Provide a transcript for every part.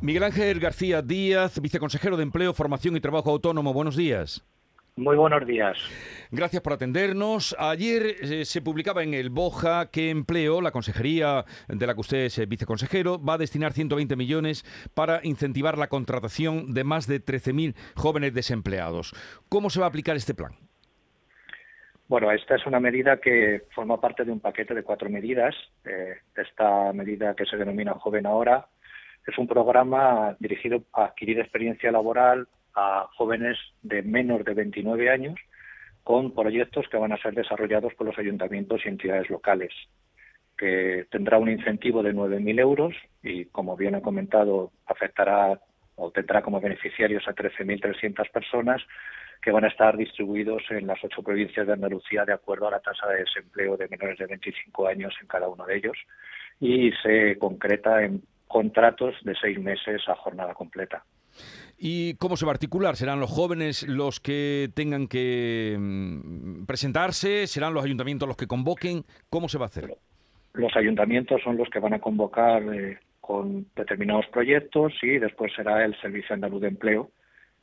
Miguel Ángel García Díaz, viceconsejero de Empleo, Formación y Trabajo Autónomo. Buenos días. Muy buenos días. Gracias por atendernos. Ayer eh, se publicaba en el Boja que Empleo, la consejería de la que usted es eh, viceconsejero, va a destinar 120 millones para incentivar la contratación de más de 13.000 jóvenes desempleados. ¿Cómo se va a aplicar este plan? Bueno, esta es una medida que forma parte de un paquete de cuatro medidas. Eh, esta medida que se denomina Joven Ahora es un programa dirigido a adquirir experiencia laboral a jóvenes de menos de 29 años con proyectos que van a ser desarrollados por los ayuntamientos y entidades locales, que tendrá un incentivo de 9.000 euros y, como bien ha comentado, afectará o tendrá como beneficiarios a 13.300 personas que van a estar distribuidos en las ocho provincias de Andalucía de acuerdo a la tasa de desempleo de menores de 25 años en cada uno de ellos. Y se concreta en contratos de seis meses a jornada completa. ¿Y cómo se va a articular? ¿Serán los jóvenes los que tengan que mm, presentarse? ¿Serán los ayuntamientos los que convoquen? ¿Cómo se va a hacer? Los ayuntamientos son los que van a convocar eh, con determinados proyectos y después será el Servicio Andaluz de Empleo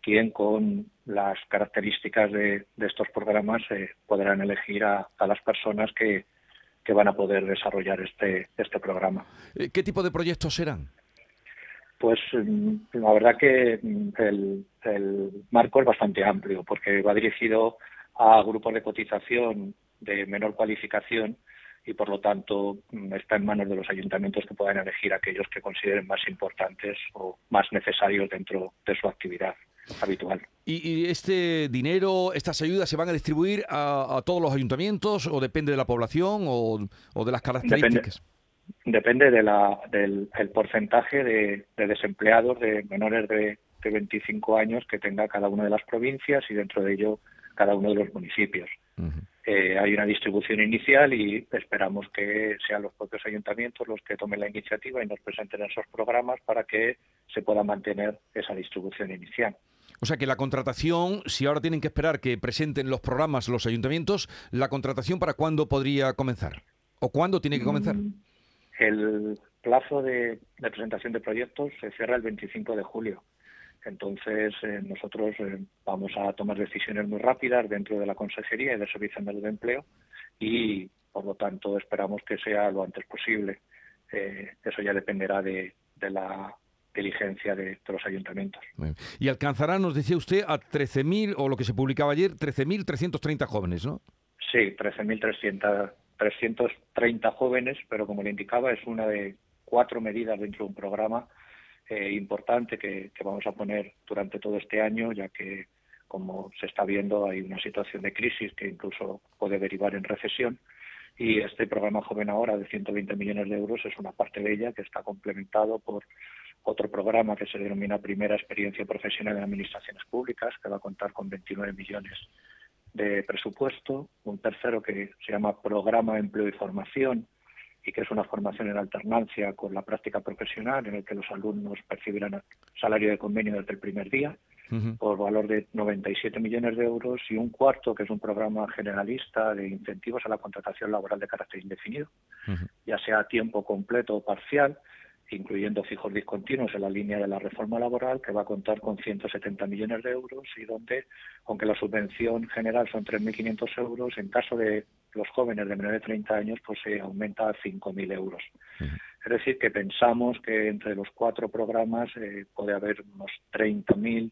quien con las características de, estos programas eh, podrán elegir a, las personas que, que van a poder desarrollar este, este programa. Eh, ¿Qué tipo de proyectos serán? Pues mm, la verdad que mm, el, marco es bastante amplio porque va dirigido a grupos de cotización de menor cualificación y por lo tanto mm, está en manos de los ayuntamientos que puedan elegir aquellos que consideren más importantes o más necesarios dentro de su actividad habitual. ¿Y, este dinero, estas ayudas se van a distribuir a, todos los ayuntamientos o depende de la población o, de las características? Depende, de la, del porcentaje de, desempleados de menores de, 25 años que tenga cada una de las provincias y dentro de ello cada uno de los municipios. Eh, hay una distribución inicial y esperamos que sean los propios ayuntamientos los que tomen la iniciativa y nos presenten esos programas para que se pueda mantener esa distribución inicial. O sea que la contratación, si ahora tienen que esperar que presenten los programas los ayuntamientos, ¿la contratación para cuándo podría comenzar? ¿O cuándo tiene que comenzar? Mm, el plazo de, presentación de proyectos se cierra el 25 de julio. Entonces, eh, nosotros eh, vamos a tomar decisiones muy rápidas dentro de la Consejería y del Servicio Andaluz de Empleo y, por lo tanto, esperamos que sea lo antes posible. Eh, eso ya dependerá de, la diligencia de, los ayuntamientos. Y alcanzará, nos decía usted, a 13.000, o lo que se publicaba ayer, 13.330 jóvenes, ¿no? Sí, 13.330 jóvenes, pero como le indicaba, es una de cuatro medidas dentro de un programa eh, importante que, vamos a poner durante todo este año, ya que, como se está viendo, hay una situación de crisis que incluso puede derivar en recesión. Y este programa Joven Ahora de 120 millones de euros es una parte de ella que está complementado por otro programa que se denomina Primera Experiencia Profesional en Administraciones Públicas, que va a contar con 29 millones de presupuesto. Un tercero que se llama Programa Empleo y Formación, y que es una formación en alternancia con la práctica profesional en el que los alumnos percibirán salario de convenio desde el primer día por valor de 97 millones de euros y un cuarto que es un programa generalista de incentivos a la contratación laboral de carácter indefinido, ya sea a tiempo completo o parcial, incluyendo fijos discontinuos en la línea de la reforma laboral, que va a contar con 170 millones de euros y donde, aunque la subvención general son 3.500 euros, en caso de los jóvenes de menores de 30 años, pues se aumenta a 5.000 euros. Es decir, que pensamos que entre los cuatro programas eh, puede haber unos 30.000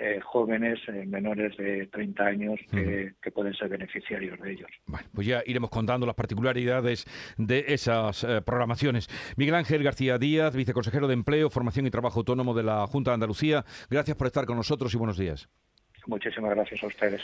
eh, jóvenes eh, menores de 30 años que, pueden ser beneficiarios de ellos. Bueno, pues ya iremos contando las particularidades de esas eh, programaciones. Miguel Ángel García Díaz, viceconsejero de Empleo, Formación y Trabajo Autónomo de la Junta de Andalucía, gracias por estar con nosotros y buenos días. Muchísimas gracias a ustedes.